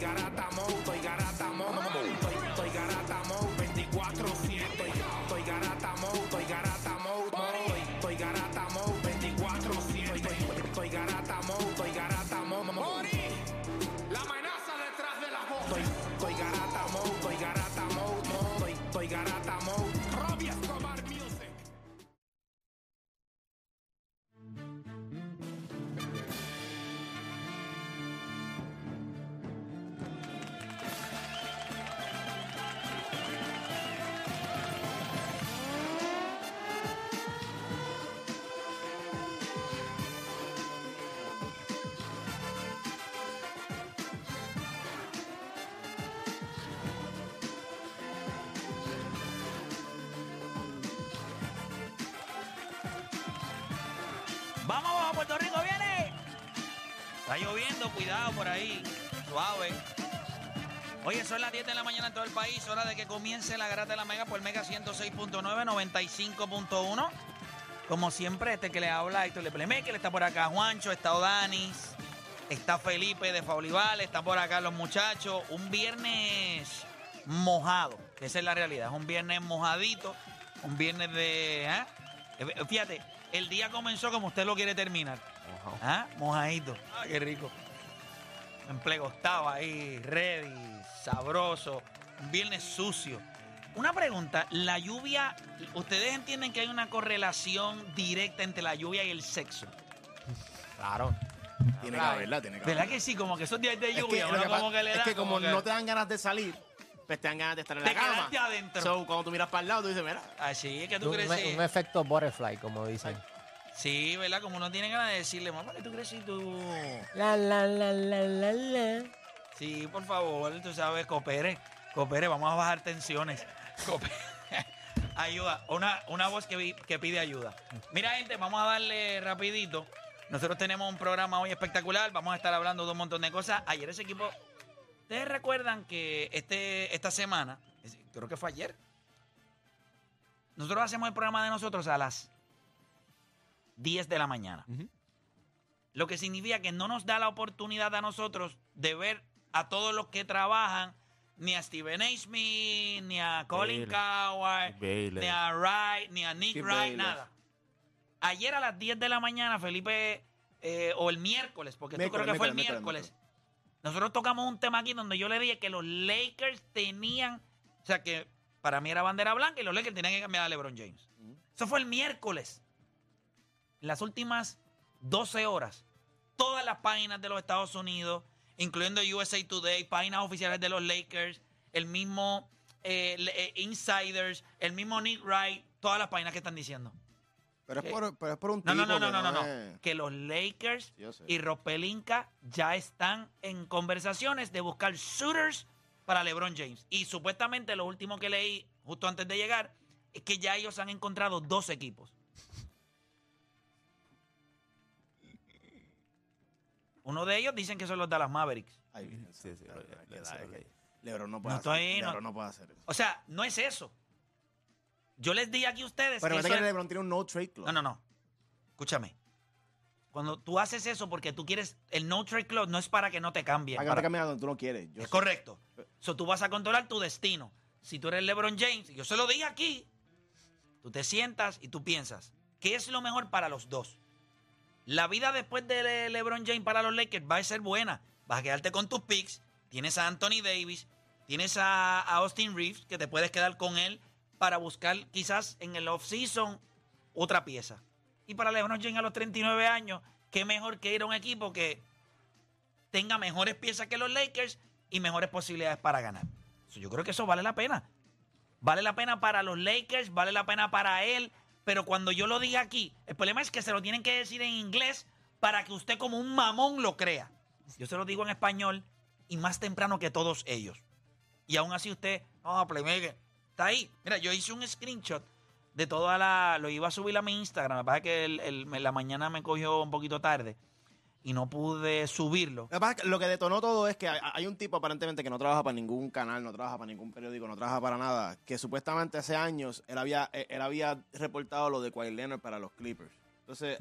Estoy, estoy garata mode, Vamos abajo, Puerto Rico, viene. Está lloviendo, cuidado por ahí. Suave. Oye, son las 10 de la mañana en todo el país. Hora de que comience la garata de la Mega por Mega 106.9, 95.1. Como siempre, este que le habla, Héctor Le que está por acá Juancho, está Odanis, está Felipe de Faulival, está por acá los muchachos. Un viernes mojado, que esa es la realidad. Es un viernes mojadito, un viernes de... Eh, Fíjate, el día comenzó como usted lo quiere terminar. ¿Ah? Mojadito. Ah, qué rico. Emplegostado ahí, ready, sabroso. Un viernes sucio. Una pregunta, la lluvia, ¿ustedes entienden que hay una correlación directa entre la lluvia y el sexo? Claro. Tiene que haberla, tiene que ¿Verdad haberla. que sí? Como que esos días de Es que, lluvia, lo uno que como pasa- que le es que como, que- no te dan ganas de salir, pues te dan ganas de estar en Te la cama. quedaste adentro. So, cuando tú miras para el lado, tú dices, mira, Así es que tú Un, crees un efecto butterfly, como dicen. Sí, ¿verdad? Como uno tiene ganas de decirle, mamá, ¿qué tú crees tú...? La, la, la, la, la, la. Sí, por favor, tú sabes, coopere, coopere, vamos a bajar tensiones. Coopere. ayuda, una, una voz que, vi- que pide ayuda. Mira, gente, vamos a darle rapidito. Nosotros tenemos un programa hoy espectacular, vamos a estar hablando de un montón de cosas. Ayer ese equipo, ¿ustedes recuerdan que este, esta semana, creo que fue ayer, nosotros hacemos el programa de nosotros a las 10 de la mañana. Lo que significa que no nos da la oportunidad a nosotros de ver a todos los que trabajan, ni a Steven A. Smith, ni a Colin. Coward, ni a Wright, ni a Nick Wright, nada. Ayer a las 10 de la mañana, Felipe, eh, o el miércoles, porque esto creo que Miércoles, fue el miércoles, miércoles, nosotros tocamos un tema aquí donde yo le dije que los Lakers tenían, o sea que para mí era bandera blanca y los Lakers tenían que cambiar a LeBron James. Eso fue el miércoles. Las últimas 12 horas, todas las páginas de los Estados Unidos, incluyendo USA Today, páginas oficiales de los Lakers, el mismo eh, eh, insiders, el mismo Nick Wright, todas las páginas que están diciendo. Pero es, por, pero es por un No, tipo no, no, no, no, no, es- Que los Lakers y Rob Pelinka ya están en conversaciones de buscar shooters para LeBron James. Y supuestamente lo último que leí justo antes de llegar es que ya ellos han encontrado dos equipos. Uno de ellos dicen que son los Dallas Mavericks. Ay, Virgen Sí, sí, LeBron no puede hacer eso. O sea, no es eso. Yo les di aquí a ustedes Pero que eso que es- LeBron tiene un no trade club. No, no, no. Escúchame. Cuando tú haces eso porque tú quieres el no trade club no es para que no te cambien. Para que no te cambien a donde tú no quieres. Yo Es sé. correcto. So, tú vas a controlar tu destino. Si tú eres LeBron James, yo se lo dije aquí, tú te sientas y tú piensas, ¿qué es lo mejor para los dos? La vida después de Le- LeBron James para los Lakers va a ser buena. Vas a quedarte con tus picks. Tienes a Anthony Davis, tienes a, a Austin Reeves, que te puedes quedar con él para buscar quizás en el off-season otra pieza. Y para LeBron James a los 39 años, qué mejor que ir a un equipo que tenga mejores piezas que los Lakers y mejores posibilidades para ganar. Yo creo que eso vale la pena. Vale la pena para los Lakers, vale la pena para él, pero cuando yo lo diga aquí, el problema es que se lo tienen que decir en inglés para que usted como un mamón lo crea. Yo se lo digo en español y más temprano que todos ellos. Y aún así usted, no, Playmaker, está ahí. Mira, yo hice un screenshot de toda la... Lo iba a subir a mi Instagram, me pasa que el- el- la mañana me cogió un poquito tarde y no pude subirlo. Lo que es que lo que detonó todo es que hay, hay un tipo aparentemente que no trabaja para ningún canal, no trabaja para ningún periódico, no trabaja para nada, que supuestamente hace años él había, eh, él había reportado lo de Kawhi Leonard para los Clippers. Entonces,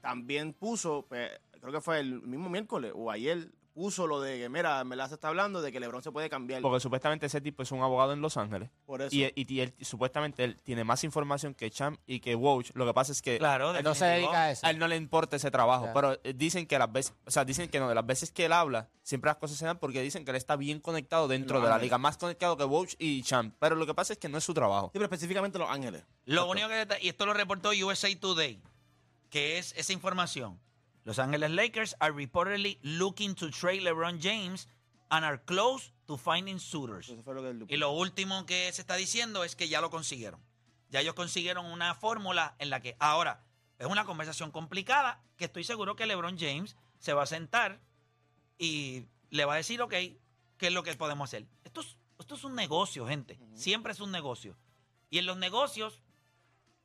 también puso, pues, creo que fue el mismo miércoles o ayer, puso lo de que, mira, en verdad se está hablando de que LeBron se puede cambiar. Porque supuestamente ese tipo es un abogado en Los Ángeles. por eso. Y, y- y él, supuestamente él tiene más información que Champ y que Woj. Lo que pasa es que Claro, Él no se dedica a eso. a él no le importa ese trabajo. Pero eh, dicen que las veces, o sea, dicen que no, de las veces que él habla, siempre las cosas se dan porque dicen que él está bien conectado dentro de la liga, más conectado que Woj y Champ. Pero lo que pasa es que no es su trabajo. Sí, pero específicamente Los Ángeles. Lo único que y esto lo reportó USA Today, que es esa información. Los Ángeles Lakers are reportedly looking to trade LeBron James and are close to finding suitors. Eso fue lo que él Y lo último que se está diciendo es que ya lo consiguieron. Ya ellos consiguieron una fórmula en la que ahora es una conversación complicada que estoy seguro que LeBron James se va a sentar y le va a decir, ok, ¿qué es lo que podemos hacer? Esto es, esto es un negocio, gente. Siempre es un negocio. Y en los negocios,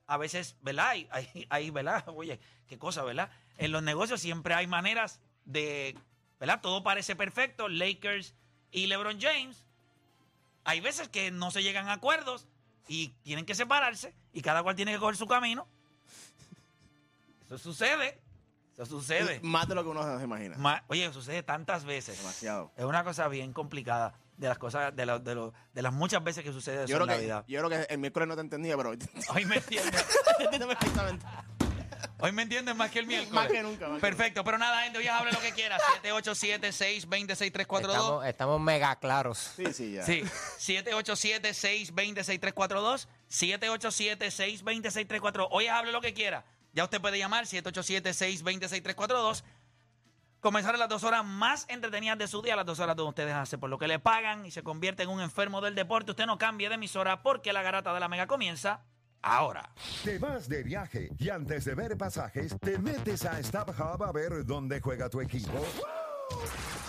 a veces, ¿verdad? Hay, hay, hay, ¿verdad? Oye, qué cosa, ¿verdad? En los negocios siempre hay maneras de, ¿verdad? Todo parece perfecto. Lakers y LeBron James. Hay veces que no se llegan a acuerdos y tienen que separarse y cada cual tiene que coger su camino. Eso sucede. Eso sucede. Más de lo que uno se imagina. Ma- Oye, sucede tantas veces. Demasiado. Es una cosa bien complicada de las cosas, de, lo- de, lo- de las muchas veces que sucede eso Yo en creo, la que, vida. yo creo que el miércoles no te entendía, pero hoy te Hoy me entiendes. entiendo perfectamente. Hoy me entiendes más que el miércoles. Más que nunca, más que Perfecto, pero nada, gente, hoy hable lo que quiera. 787-620-6342. Estamos, estamos mega claros. Sí, sí, ya. Sí, 787-620-6342. 787-620-6342. Hoy hable lo que quiera. Ya usted puede llamar 787-620-6342. Comenzar las dos horas más entretenidas de su día, las dos horas donde ustedes hacen por lo que le pagan y se convierte en un enfermo del deporte. Usted no cambie de emisora porque la garata de la mega comienza ahora. Te de viaje y antes de ver pasajes, te metes a StubHub a ver dónde juega tu equipo.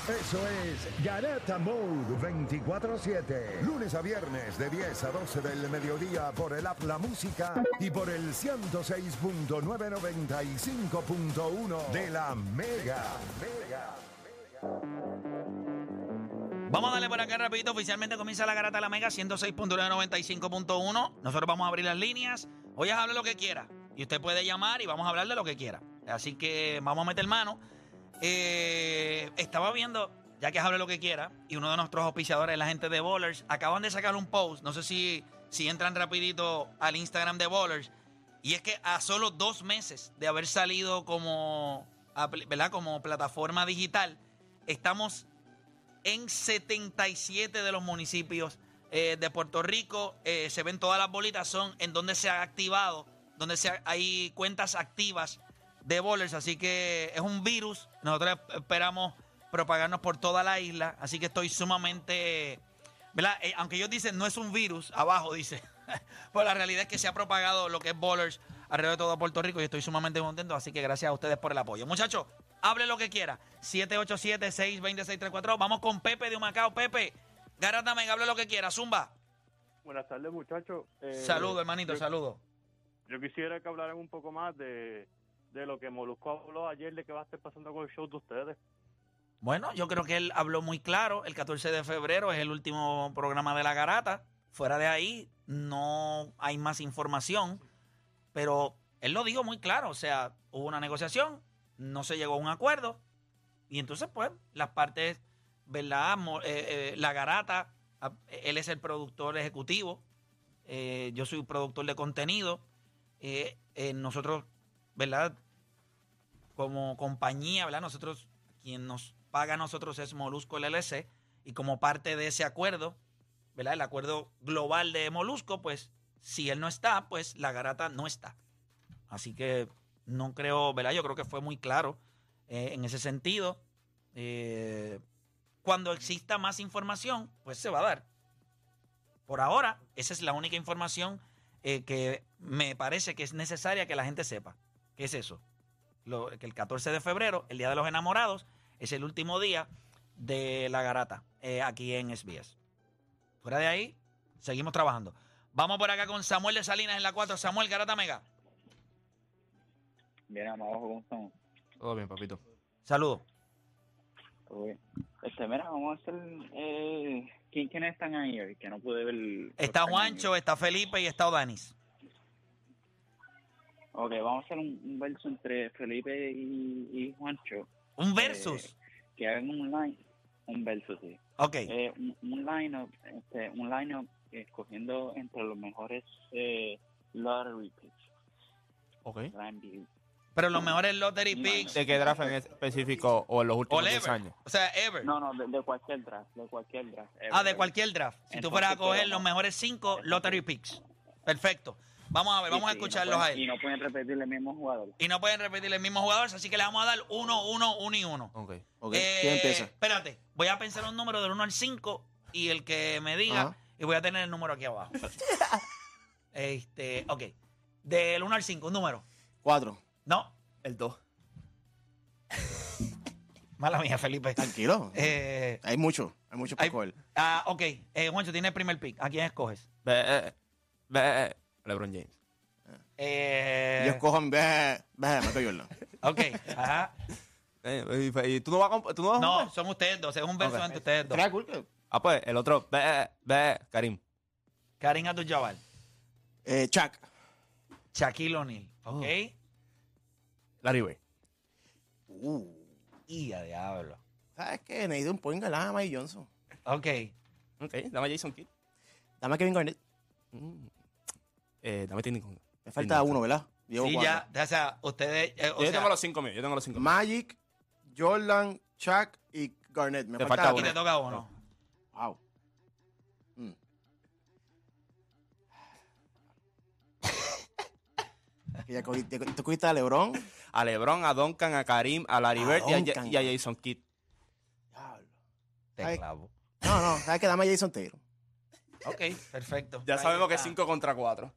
Eso es Garata Mode 24-7. Lunes a viernes de 10 a 12 del mediodía por el App La Música y por el 106.995.1 de la Mega. Mega. Vamos a darle por acá rapidito. Oficialmente comienza la garata de la Mega 106.995.1. Nosotros vamos a abrir las líneas. Hoy hable lo que quiera. Y usted puede llamar y vamos a hablar de lo que quiera. Así que vamos a meter mano. Eh, estaba viendo, ya que hable lo que quiera, y uno de nuestros auspiciadores, la gente de Bowlers, acaban de sacar un post. No sé si, si entran rapidito al Instagram de Bowlers. Y es que a solo dos meses de haber salido como, ¿verdad? como plataforma digital, estamos en 77 de los municipios eh, de Puerto Rico. eh, se ven todas las bolitas, son en donde se ha activado, donde se ha- hay cuentas activas de bowlers. Así que es un virus. Nosotros esperamos propagarnos por toda la isla. Así que estoy sumamente ¿verdad? Eh, aunque ellos dicen no es un virus, abajo dice. pues la realidad es que se ha propagado lo que es Bowlers alrededor de todo Puerto Rico y estoy sumamente contento, así que gracias a ustedes por el apoyo. Muchachos, hable lo que quiera. 787-620-634. Vamos con Pepe de Humacao. Pepe, Garata Mega, hable lo que quiera. Zumba. Buenas tardes, muchachos. Eh, Saludo, hermanito, yo- saludo. Yo quisiera que hablaran un poco más de, de lo que Molusco habló ayer de qué va a estar pasando con el show de ustedes. Bueno, yo creo que él habló muy claro. El 14 de febrero es el último programa de la garata. Fuera de ahí no hay más información. Pero él lo dijo muy claro. O sea, hubo una negociación, no se llegó a un acuerdo. Y entonces, pues, las partes, ¿verdad? Eh, eh, la garata, él es el productor ejecutivo. eh, yo soy productor de contenido. nosotros, ¿verdad? Como compañía, ¿verdad? Nosotros, quien nos paga a nosotros es Molusco LLC. Y como parte de ese acuerdo, ¿verdad? El acuerdo global de Molusco, pues, si él no está, pues la garata no está. Así que no creo, ¿verdad? Yo creo que fue muy claro eh, en ese sentido. Eh, cuando exista más información, pues se va a dar. Por ahora, esa es la única información eh, que me parece que es necesaria que la gente sepa. ¿Qué es eso? Lo- que el 14 de febrero, el Día de los Enamorados, es el último día de la garata eh, aquí en SBS. Fuera de ahí, seguimos trabajando. Vamos por acá con Samuel de Salinas en la 4. Samuel, Garata Mega. Bien, abajo, ¿cómo estamos? Todo bien, papito. Saludos. Todo bien. Este, mira, vamos a hacer... Eh, ¿quién, ¿Quiénes están ahí hoy? Que no pude ver... Está Juancho, está Felipe y está Odanis. Ok, vamos a hacer un, un verso entre Felipe y, y Juancho. Un versus. Eh, que hagan un line... Un verso, sí. Ok. Eh, un, un line-up, este, un line-up escogiendo entre los mejores eh, lottery picks Ok. de la NBA. Pero los mejores lottery picks. ¿De qué draft en específico o en los últimos 10 ever. años? O sea, ever. No, no, de, de cualquier draft, de cualquier draft. Ah, de ever. cualquier draft. Si tú Entonces, fueras a coger los mejores cinco lottery picks. Perfecto. Vamos a ver, Sí, vamos a sí, escucharlos pueden- a él. Y no pueden repetir el mismo jugador. Y no pueden repetir el mismo jugador, así que le vamos a dar uno, uno, uno y uno. Ok. Ok, Eh, ¿Quién empieza? Espérate, voy a pensar un número del 1 al 5 y el que me diga, Ajá. y voy a tener el número aquí abajo. este, ok. Del 1 al 5, un número. Cuatro. No, El 2. mala mía, Felipe. Tranquilo. Eh, Hay mucho. Hay mucho para hay- coger. ah, ok, eh, Juancho, tiene el primer pick. ¿A quién escoges? Ve, ve, LeBron James. Eh, Yo escojo en vez de Michael Jordan. Ok, ajá. Eh, y, y tú no vas a comp- tú no vas a No, son ustedes dos, es un verso Ok. entre ustedes dos. Cool Ah, pues, el otro, ve, ve, Karim. Karim Abdul-Jabbar, Eh, Chuck. Shaquille O'Neal, ok. Oh. Larry Bird. Uh, Y a diablo. ¿Sabes qué? Necesito un point guard, dame a Mike Johnson. Ok, Ok, dame a Jason Kidd. Dame a Kevin Garnett. Mm. Eh, dame Tindy Kong. Me falta uno, ¿verdad? Llevo sí, cuatro. ya, o sea, ustedes, eh, o Yo sea, tengo los cinco míos, yo tengo los cinco míos. Magic, Jordan, Chuck y Garnett. Me Te falta, falta aquí uno. te toca uno. Wow. Mm. Que ya cogí- te, te cogiste a LeBron. A LeBron, a Duncan, a Karim, a Larry A Bird y a, Duncan. y a Jason Kidd. Diablo. Te Ay. clavo. No, no, ¿sabes qué? Dame a Jason Taylor. Ok, perfecto. Ya Ahí sabemos que está. 5 contra 4.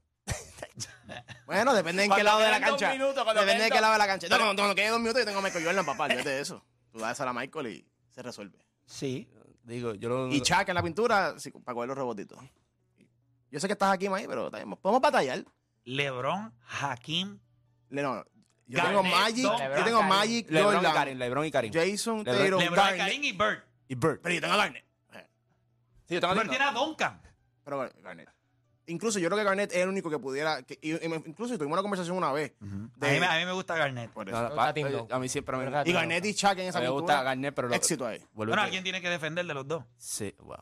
Bueno, depende en qué lado de la cancha. minutos, Depende de queden qué lado de la cancha. No, cuando, cuando dos minutos yo tengo a Michael Jordan, papá. Olvídate de eso. Tú das a la Michael y se resuelve. Sí. Digo, yo lo. Y Chuck en la pintura, sí, para coger los rebotitos. Yo sé que estás aquí, Mike, pero también podemos batallar. LeBron, Hakim, Le- no, yo Garnett, tengo Magic, Duncan, yo tengo Magic, LeBron y Jordan, Karim, LeBron y Karim. Jason, LeBron- Taylor, LeBron, Garnett. Karim y Bird. Y Bird. Pero yo tengo a Garnett. Sí, yo tengo Bird tiene a Duncan. Pero Gar- Garnett. Incluso yo creo que Garnett es el único que pudiera. que- y- y me- incluso tuvimos una conversación una vez. A, de- mí, me- a mí me gusta Garnett. por eso. gusta Tim Duncan. a mí siempre me, encanta. Y Garnett y Chuck en esa me gusta. Garnett, pero. lo- Éxito ahí. Bueno, ¿a quién tiene que defender de los dos? Sí, wow.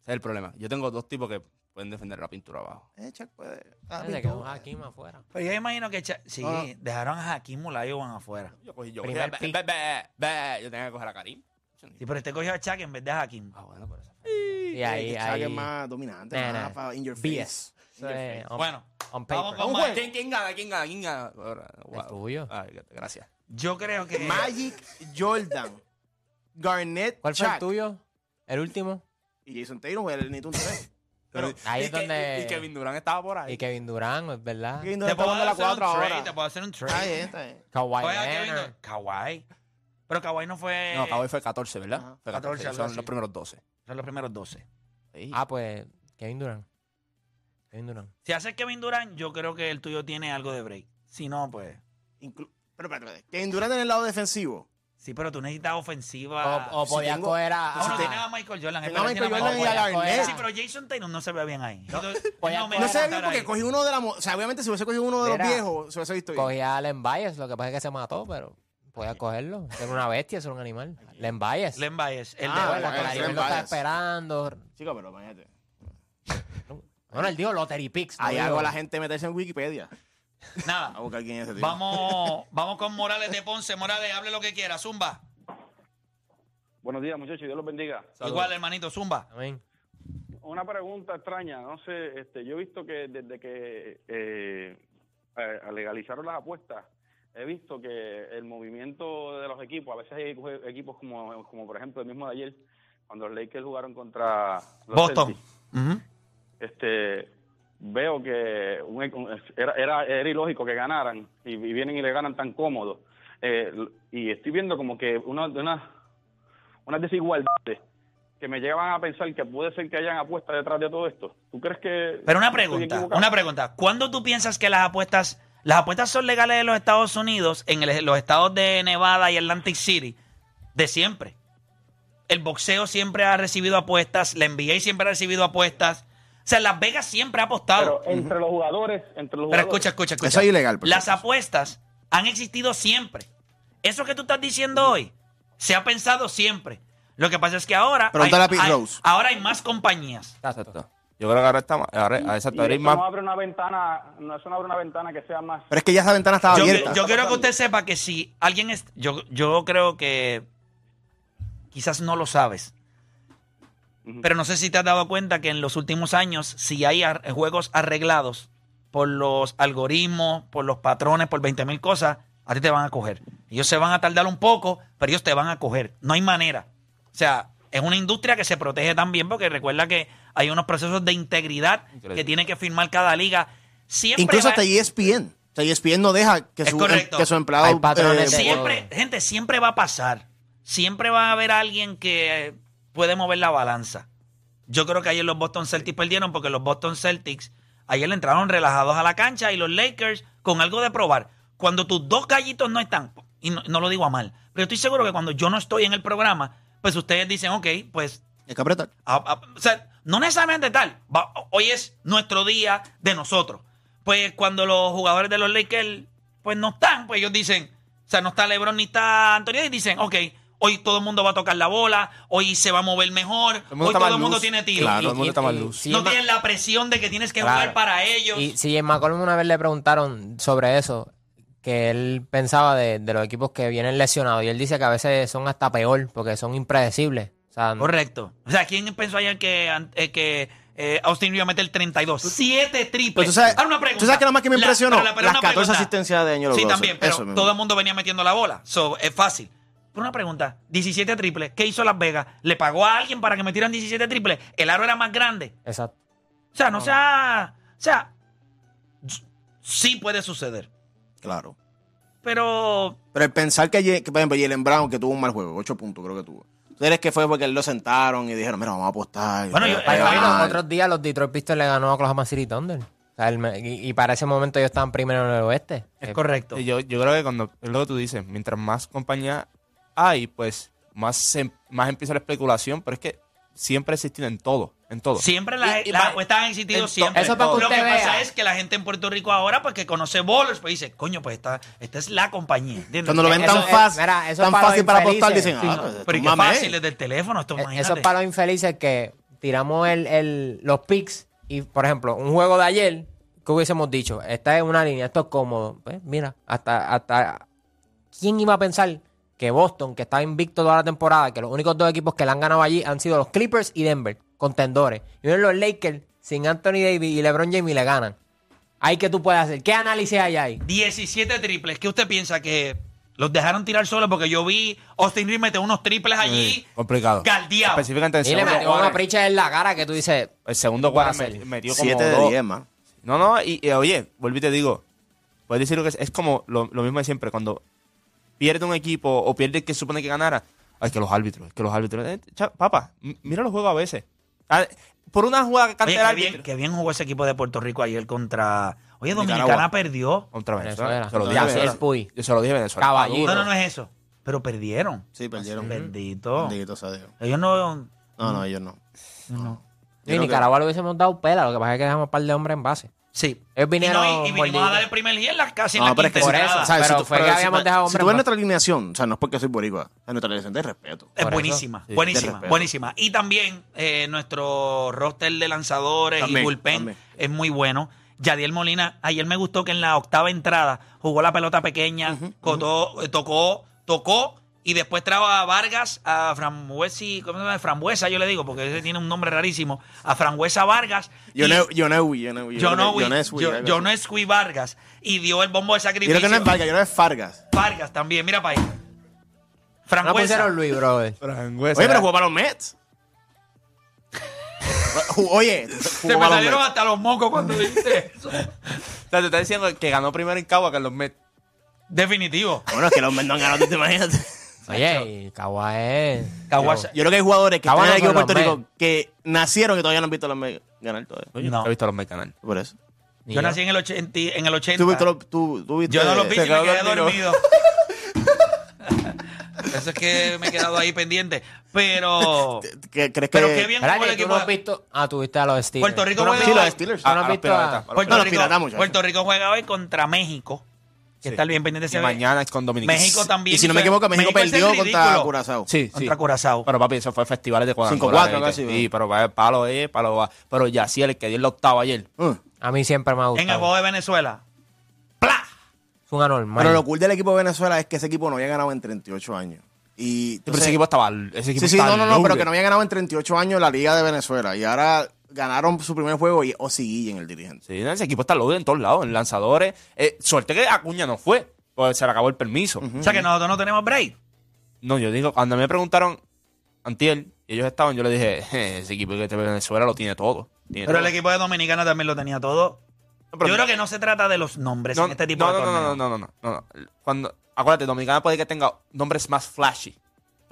Ese es el problema. Yo tengo dos tipos que pueden defender la pintura abajo. Eh, Chuck puede. ah, Se quedó pintura. aquí más afuera. Pero yo imagino que Cha- sí, dejaron a Hakim Olajuwon afuera. Yo cogí yo. Primer cogí a- be- be- be- Yo tenía que coger a Karim. Sí, pero este cogió a Chuck en vez de a Hakim. Ah, bueno, por eso. Y Eh, ahí, ahí. más dominante, Nah, más nah. para in your face. BS. Eso es on- Bueno, on vamos paper. con Un Mike. ¿Quién, quién gana? ¿Quién gana? ¿Quién gana? Ahora, wow. tuyo. Ay, gracias. Yo creo que. Magic, Jordan, Garnett, ¿Cuál fue el tuyo? ¿El último? Y Jason Tatum, el Nitun 3. Pero, Ahí y, es que- donde- y- y Kevin Durant estaba por ahí. Y Kevin Durant, es verdad. Te puedo hacer un 4 trade, ahora. te puedo hacer un Está trade. bien, está bien. Kawhi Leonard. Kawhi. Pero Kawhi no fue. No, Kawhi fue 14, ¿verdad? Ajá. Fue 14, 14, algo son así. los primeros 12. Son los primeros 12. Sí. Ah, pues Kevin Durant. Kevin Durant. Si haces Kevin Durant, yo creo que el tuyo tiene algo de break. Si no, pues. Inclu- pero espérate, espérate. Kevin Durant en el lado defensivo. Sí, pero tú necesitas ofensiva. O, o si podías tengo- coger a. No, no tienes a Michael Jordan. Tengo a Michael tiene Jordan y a Garnett. Sí, pero Jason Tatum no se ve bien ahí. Entonces, no va a bien porque ahí. cogí uno de la... O sea, obviamente si hubiese cogido uno de los viejos, se hubiese visto bien. Cogía a Len Bias, lo que pasa es que se mató, pero podía cogerlo. Era una bestia, es un animal. Len Bias. Len Bias, el Ah, Bueno, Len Liga lo está esperando. Chico, pero imagínate. Bueno, él dijo Lottery Picks. no dijo- algo a la gente meterse en Wikipedia. A Nada. buscar quién es ese tío. Vamos, vamos con Morales de Ponce. Morales, hable lo que quiera. Zumba. Buenos días, muchachos. Dios los bendiga. Igual, hermanito, Zumba. Amén. Una pregunta extraña. No sé, este, yo he visto que desde que eh, eh, legalizaron las apuestas, he visto que el movimiento de los equipos, a veces hay equ- equipos como, como por ejemplo el mismo de ayer, cuando los Lakers jugaron contra los Boston. Celtics, este, veo que un- era, era, era ilógico que ganaran y, y vienen y le ganan tan cómodo. Eh, y estoy viendo como que una, una, unas desigualdades que me llevan a pensar que puede ser que hayan apuestas detrás de todo esto. ¿Tú crees que... Pero una pregunta, una pregunta. ¿Cuándo tú piensas que las apuestas, las apuestas son legales en los Estados Unidos, en el- los estados de Nevada y Atlantic City, de siempre? El boxeo siempre ha recibido apuestas, la NBA siempre ha recibido apuestas. O sea, Las Vegas siempre ha apostado. Pero entre los jugadores, entre los Pero jugadores... escucha, escucha, escucha. Eso es ilegal. por Las apuestas han existido siempre. Eso que tú estás diciendo hoy se ha pensado siempre. Lo que pasa es que ahora, hay, Pregúntale a Pete hay- Rose. ahora hay más compañías. Exacto. Yo creo que ahora está más. Ahora, exacto, Y ahora más. no abre una ventana, no, eso no abre una ventana que sea más... Pero es que ya esa ventana estaba Yo, abierta. yo quiero que usted sepa que si alguien es, yo, yo creo que quizás no lo sabes, pero no sé si te has dado cuenta que en los últimos años, si hay ar- juegos arreglados por los algoritmos, por los patrones, por 20 mil cosas, a ti te van a coger. Ellos se van a tardar un poco, pero ellos te van a coger. No hay manera. O sea, es una industria que se protege también porque recuerda que hay unos procesos de integridad Increíble. que tiene que firmar cada liga. Siempre Incluso hasta E ESPN. O sea, ESPN no deja que su, que su empleado... Hay patrones de- siempre, gente, siempre va a pasar. Siempre va a haber alguien que eh, puede mover la balanza. Yo creo que ayer los Boston Celtics perdieron porque los Boston Celtics ayer le entraron relajados a la cancha y los Lakers con algo de probar. Cuando tus dos gallitos no están, y no, no lo digo a mal, pero estoy seguro que cuando yo no estoy en el programa, pues ustedes dicen, ok, pues Hay que apretar. a- a- o sea, no necesariamente tal. Va- hoy es nuestro día de nosotros. Pues cuando los jugadores de los Lakers pues no están, pues ellos dicen, o sea, no está LeBron ni está Antonio y dicen, ok, hoy todo el mundo va a tocar la bola, hoy se va a mover mejor, el mundo hoy está todo más el mundo luz. tiene tiro. Claro, Y- todo el mundo y- está más luz. no tienen la presión de que tienes que Claro. jugar para ellos. Y si en McCollum una vez le preguntaron sobre eso, que él pensaba de, de los equipos que vienen lesionados, y él dice que a veces son hasta peor, porque son impredecibles. O sea, Correcto. O sea, ¿quién pensó ayer que, eh, que eh, Austin iba a meter 32? Siete triples. Pero tú sabes- Ahora una pregunta. tú sabes que lo más que me La- impresionó, pero la- pero las una 14 pregunta. asistencias de Angelo Sí, también, pero Eso todo el mundo venía metiendo la bola. So, es fácil. Pero una pregunta, 17 triples, ¿qué hizo Las Vegas? ¿Le pagó a alguien para que metieran 17 triples? ¿El aro era más grande? exacto. O sea, no sea... O sea, sí puede suceder. Claro. Pero Pero el pensar que, que, por ejemplo, Jalen Brown, que tuvo un mal juego, 8 puntos creo que tuvo. ¿Tú crees que fue porque él lo sentaron y dijeron, mira, vamos a apostar? Bueno, yo- para- los otros días los Detroit Pistons le ganó a Oklahoma City Thunder. O sea, el y, y para ese momento ellos estaban primero en el oeste. es Eh, correcto. Yo, yo creo que cuando, es lo que tú dices, mientras más compañía hay, pues más, se- más empieza la especulación, pero es que siempre ha existido en todo, en todo. Siempre las Y- las apuestas han existido siempre. Eso para que Lo que usted pasa vea. es que la gente en Puerto Rico ahora, pues que conoce bowlers, pues dice, coño, pues esta, esta es la compañía. ¿entiendes? Cuando lo ven Eso tan es- fácil, mira, eso es tan para los fácil para apostar, dicen, Sí, ah, no, pues, pero qué mames. fácil desde el teléfono, esto Eh, imagínate. Eso es para los infelices que tiramos el, el- los picks y, por ejemplo, un juego de ayer, que hubiésemos dicho? Está en una línea, esto es cómodo. Pues mira, hasta, hasta ¿quién iba a pensar que Boston, que está invicto toda la temporada, que los únicos dos equipos que le han ganado allí han sido los Clippers y Denver, contendores? Y vienen los Lakers sin Anthony Davis y LeBron James y le ganan. Hay que tú puedes hacer. ¿Qué análisis hay ahí? 17 triples. ¿Qué usted piensa que Los dejaron tirar solos porque yo vi Austin Reeves meter unos triples allí. Sí, complicado. Galdeado. Específicamente en Y le metió una pricha en la cara que tú dices. El segundo ¿Qué puede cuarto metió como 7 de dos. 10, man. No, no, y, y, oye, vuelvo y te digo, puedes decir lo que es, es como lo, lo mismo de siempre, cuando pierde un equipo o pierde el que supone que ganara, ay, que los árbitros, es que los árbitros, eh, cha- papá, m- mira los juegos a veces. Ah, por una jugada que Oye, qué bien, qué bien jugó ese equipo de Puerto Rico ayer contra. Oye, Nicaragua. Dominicana perdió. Contra Venezuela. Venezuela. Se lo dije Ya a sé, Venezuela. el Puy. Yo se lo dije a Venezuela. Caballito. No, no, no es eso. Pero perdieron. Sí, perdieron. Bendito. Bendito sea Dios. Ellos no. No, no, ellos no. no. Y en Nicaragua le hubiésemos dado pela, lo que pasa es que dejamos un par de hombres en base. Sí. Ellos Y, vinieron. no, y, y vinimos mordidos. a dar el primer día en la, casi en No, la pero es quinta que Por entrada. eso, pero Si tú- fue que pero habíamos si- dejado Si hombres tú ves más. nuestra alineación, o sea, no es porque soy boricua, es nuestra alineación de respeto. Es Por buenísima, eso, sí, buenísima, respeto. buenísima. Y también eh, nuestro roster de lanzadores y bullpen también. es muy bueno. Yadiel Molina, ayer me gustó que en la octava entrada jugó la pelota pequeña, cotó- eh, tocó, tocó y después trajo a Vargas, a Frambuesi, ¿cómo se llama? Frambuesa, yo le digo, porque ese tiene un nombre rarísimo, a Frambuesa Vargas. Yonewi, Yonewi, Yo- Vargas y dio el bombo de Yo sacrificio. creo que no es Vargas, yo creo que es Fargas. Vargas también, mira para ahí. No Frambuesa. pusieron Luis, brother. Oye, pero jugó para los Mets. Oye, Se me los salieron Mets. hasta los mocos cuando dijiste eso. O sea, te está diciendo que ganó primero en Cagua que en los Mets. Definitivo. Bueno, es que los Mets no han ganado, tú te imaginas. Oye, y Cagua es. Yo creo que hay jugadores que están en el equipo de Puerto Rico que nacieron que todavía no han visto a los Mets ganar todavía. Oye, No. he visto a los Mets ganar. Por eso. Ni Yo nací en el 80. En el 80. Tú, viste lo- tú, tú viste- Yo no los vi y me quedé dormido. Eso es que me he quedado ahí pendiente. Pero. ¿Qué- ¿Crees que.? Pero qué bien ¿Verdad jugó el equipo. no has visto? Ah, tú viste a los Steelers. Puerto Rico ¿Tú no has juega- Sí, los Steelers. ¿Tú no A- has a los visto piratas, a- a los Puerto, No, los Rico, piratas, muchachos. Puerto Rico juega hoy contra México. Que Sí. está bien pendiente Y ese mañana es con Dominicana. México también. Y si no me equivoco, México, el perdió contra ridículo. Curazao. Sí, sí. Contra Curazao. Pero papi, eso fue festivales de cuadrangular. 5-4 ¿viste? casi, Sí, pero va palo eh, palo va. Pero ya sí, el que dio el octavo ayer. Uh. A mí siempre me ha En el gustado. juego de Venezuela. ¡Pla! Es un anormal. Pero lo cool del equipo de Venezuela es que ese equipo no había ganado en 38 años. Y Pero ese equipo estaba. Ese equipo Sí, sí, estaba no, no, no, pero que no había ganado en 38 años la Liga de Venezuela. Y ahora ganaron su primer juego y Osi en el dirigente. Sí, ese equipo está loaded en todos lados, en lanzadores. Eh, suerte que Acuña no fue, pues se le acabó el permiso. O sea que nosotros no tenemos break. No, yo digo, cuando me preguntaron antier, y ellos estaban, yo le dije, "Eh, ese equipo que ve Venezuela lo tiene todo. tiene Pero el todo". equipo de Dominicana también lo tenía todo. No, Yo creo que no se trata de los nombres no, en este tipo no, de no, no, torneos. no, no, no, no, no. Cuando, acuérdate, Dominicana puede que tenga nombres más flashy,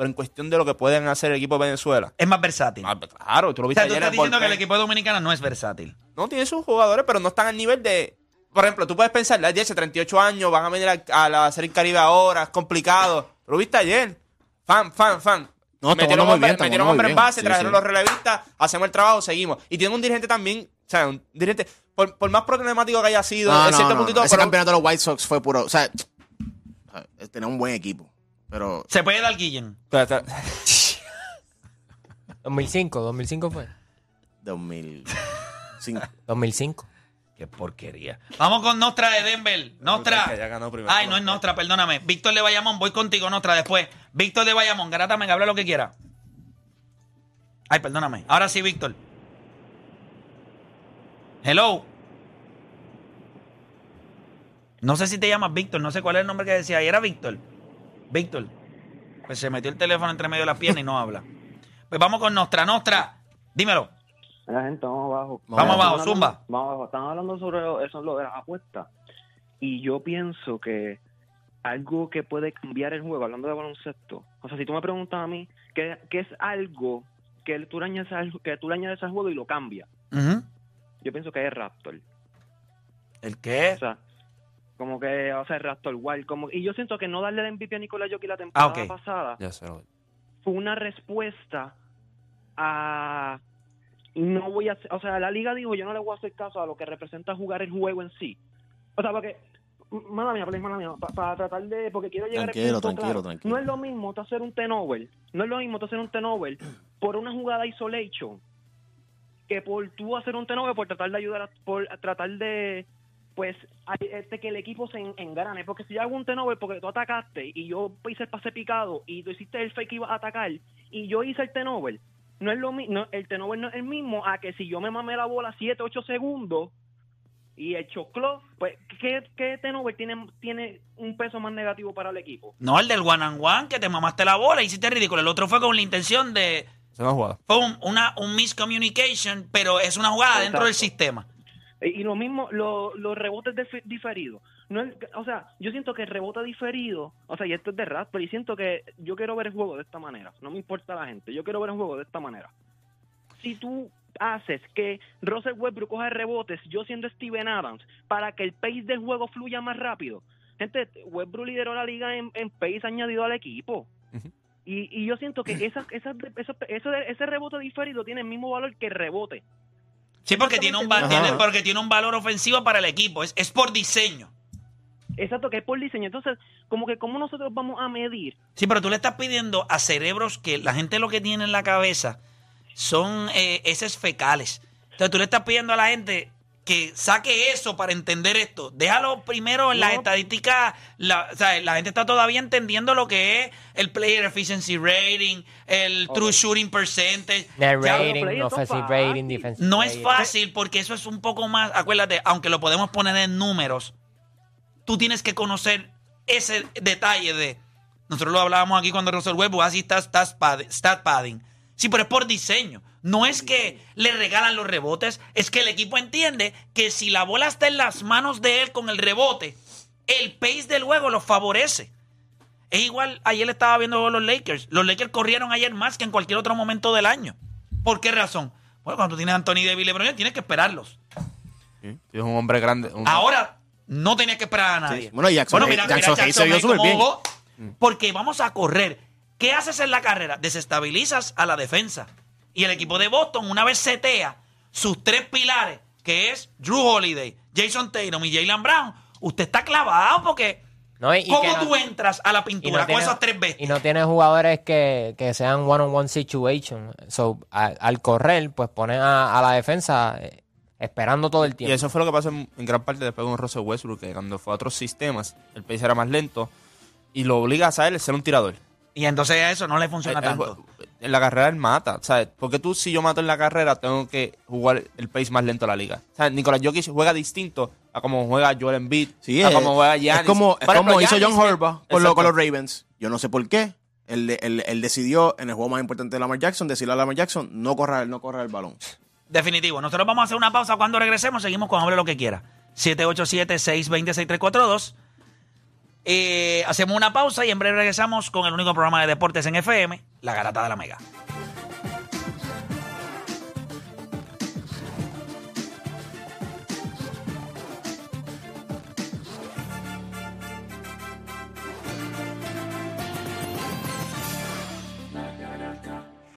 pero en cuestión de lo que pueden hacer el equipo de Venezuela. Es más versátil. ah, claro, tú lo o viste sea, tú ayer estás en diciendo que el equipo de Dominicana no es versátil. No, tiene sus jugadores, pero no están al nivel de. Por ejemplo, tú puedes pensar, las 10, 38 años, van a venir a, a la Serie Caribe ahora, es complicado. Pero lo viste ayer. Fan, fan, fan. No, metieron hombres, bien, metieron hombres en base, Sí, trajeron sí. los relevistas, hacemos el trabajo, seguimos. Y tienen un dirigente también, o sea, un dirigente, por, por más problemático que haya sido, No, en no, cierto no, puntito, Ese pero- campeonato de los White Sox fue puro. O sea, o sea, tenía un buen equipo. Pero Se puede dar espera. 2005, 2005 fue. 2005. 2005. Qué porquería. Vamos con Nostra de Denver. Nostra. Que ya ganó primero. Ay, no es Nostra, perdóname. Víctor de Bayamón, voy contigo, Nostra, después. Víctor de Bayamón, Garata, me habla lo que quiera. Ay, perdóname. Ahora sí, Víctor. Hello. No sé si te llamas Víctor, no sé cuál es el nombre que decía ahí. Era Víctor. Víctor. Pues se metió el teléfono entre medio de las piernas y no habla. Pues vamos con Nostra. Nostra, dímelo. La gente, vamos abajo. Vamos abajo, zumba. Vamos abajo. Están hablando sobre eso, lo de las apuestas. Y yo pienso que algo que puede cambiar el juego, hablando de baloncesto. O sea, si tú me preguntas a mí, ¿qué, qué es algo que tú, le añades al, que tú le añades al juego y lo cambia? Yo pienso que es Raptor. ¿El qué? O sea, como que, o sea, Raptor Wild. Como, y yo siento que no darle el MVP a Nicolás Jokic la temporada Ah, ok. pasada fue una respuesta a no voy a o sea la liga dijo yo no le voy a hacer caso a lo que representa jugar el juego en sí o sea porque mala mía please, mala mía para tratar de porque quiero llegar al Tranquilo, claro. tranquilo. no es lo mismo tú hacer un turnover no es lo mismo tú hacer un turnover por una jugada isolation que por tú hacer un turnover por tratar de ayudar a- por tratar de pues este, que el equipo se en- engrane porque si yo hago un turnover porque tú atacaste y yo hice el pase picado y tú hiciste el fake que iba a atacar y yo hice el turnover no es lo mismo el turnover no es el mismo a que si yo me mamé la bola 7, 8 segundos y el choclo, pues, ¿qué, qué turnover tiene, tiene un peso más negativo para el equipo? No, el del one and one, que te mamaste la bola y hiciste ridículo. El otro fue con la intención de. Jugada. Fue un, una, un miscommunication, pero es una jugada dentro del sistema. Y y lo mismo, lo- los rebotes dif- diferidos. No o sea, yo siento que el rebote diferido, o sea, y esto es de rap, pero y siento que yo quiero ver el juego de esta manera. No me importa la gente, yo quiero ver el juego de esta manera. Si tú haces que Russell Westbrook coja rebotes, yo siendo Steven Adams, para que el pace del juego fluya más rápido. Gente, Westbrook lideró la liga en, en pace añadido al equipo. Y, y yo siento que esa, esa, esa- ese, ese rebote diferido tiene el mismo valor que el rebote. Sí, porque tiene, un, va- Ajá. tiene- porque tiene un valor ofensivo para el equipo. Es, es por diseño. Exacto, que es por diseño. Entonces, como que cómo nosotros vamos a medir. Sí, pero tú le estás pidiendo a cerebros que la gente lo que tiene en la cabeza son eh, heces fecales. Entonces tú le estás pidiendo a la gente que saque eso para entender esto. Déjalo primero en las No. estadísticas. La, o sea, la gente está todavía entendiendo lo que es el player efficiency rating, el true shooting percentage. Net Ya- rating, offensive rating, defensive no es fácil porque eso es un poco más, acuérdate, aunque lo podemos poner en números, tú tienes que conocer ese detalle de, nosotros lo hablábamos aquí cuando Russell Westbrook así está stat, pad- stat padding. Sí, pero es por diseño. No es que le regalan los rebotes, es que el equipo entiende que si la bola está en las manos de él con el rebote, el pace del juego lo favorece. Es igual, ayer estaba viendo los Lakers. Los Lakers corrieron ayer más que en cualquier otro momento del año. ¿Por qué razón? Bueno, cuando tú tienes a Anthony Davis y LeBron tienes que esperarlos. Sí, Es un hombre grande. un- Ahora no tenías que esperar a nadie. Sí. Bueno, Jackson Hayes- Jackson Hayes se vio súper bien. jugó, Porque vamos a correr. ¿Qué haces en la carrera? Desestabilizas a la defensa. Y el equipo de Boston, una vez setea sus tres pilares, que es Drew Holiday, Jason Tatum y Jalen Brown, usted está clavado porque No, y- y ¿cómo no- tú entras a la Y pintura no, con tiene, esas tres bestias? y no tiene jugadores que, que sean one-on-one situation. So, a- al correr, pues ponen a, a la defensa eh, esperando todo el Y tiempo. eso fue lo que pasó en, en gran parte después con Russell Westbrook, que cuando fue a otros sistemas, el pace era más lento y lo obligas a él a ser un tirador. Y entonces a eso no le funciona El- el tanto. en la carrera él mata, ¿sabes? Porque tú, si yo mato en la carrera, tengo que jugar el pace más lento de la liga. ¿Sabes? Nicolás Jokic juega distinto a como juega Joel Embiid, Sí, a es, como juega es Giannis. como, es Por ejemplo, como hizo Giannis, John eh, Horvath con, lo- con los Ravens. Yo no sé por qué. Él, él- él decidió en el juego más importante de Lamar Jackson decirle a Lamar Jackson no correr, no correr el balón. Definitivo. Nosotros vamos a hacer una pausa. Cuando regresemos, seguimos con Hable lo que quiera. 787-620-6342. Eh, hacemos una pausa y en breve regresamos con el único programa de deportes en FM, La Garata de la Mega.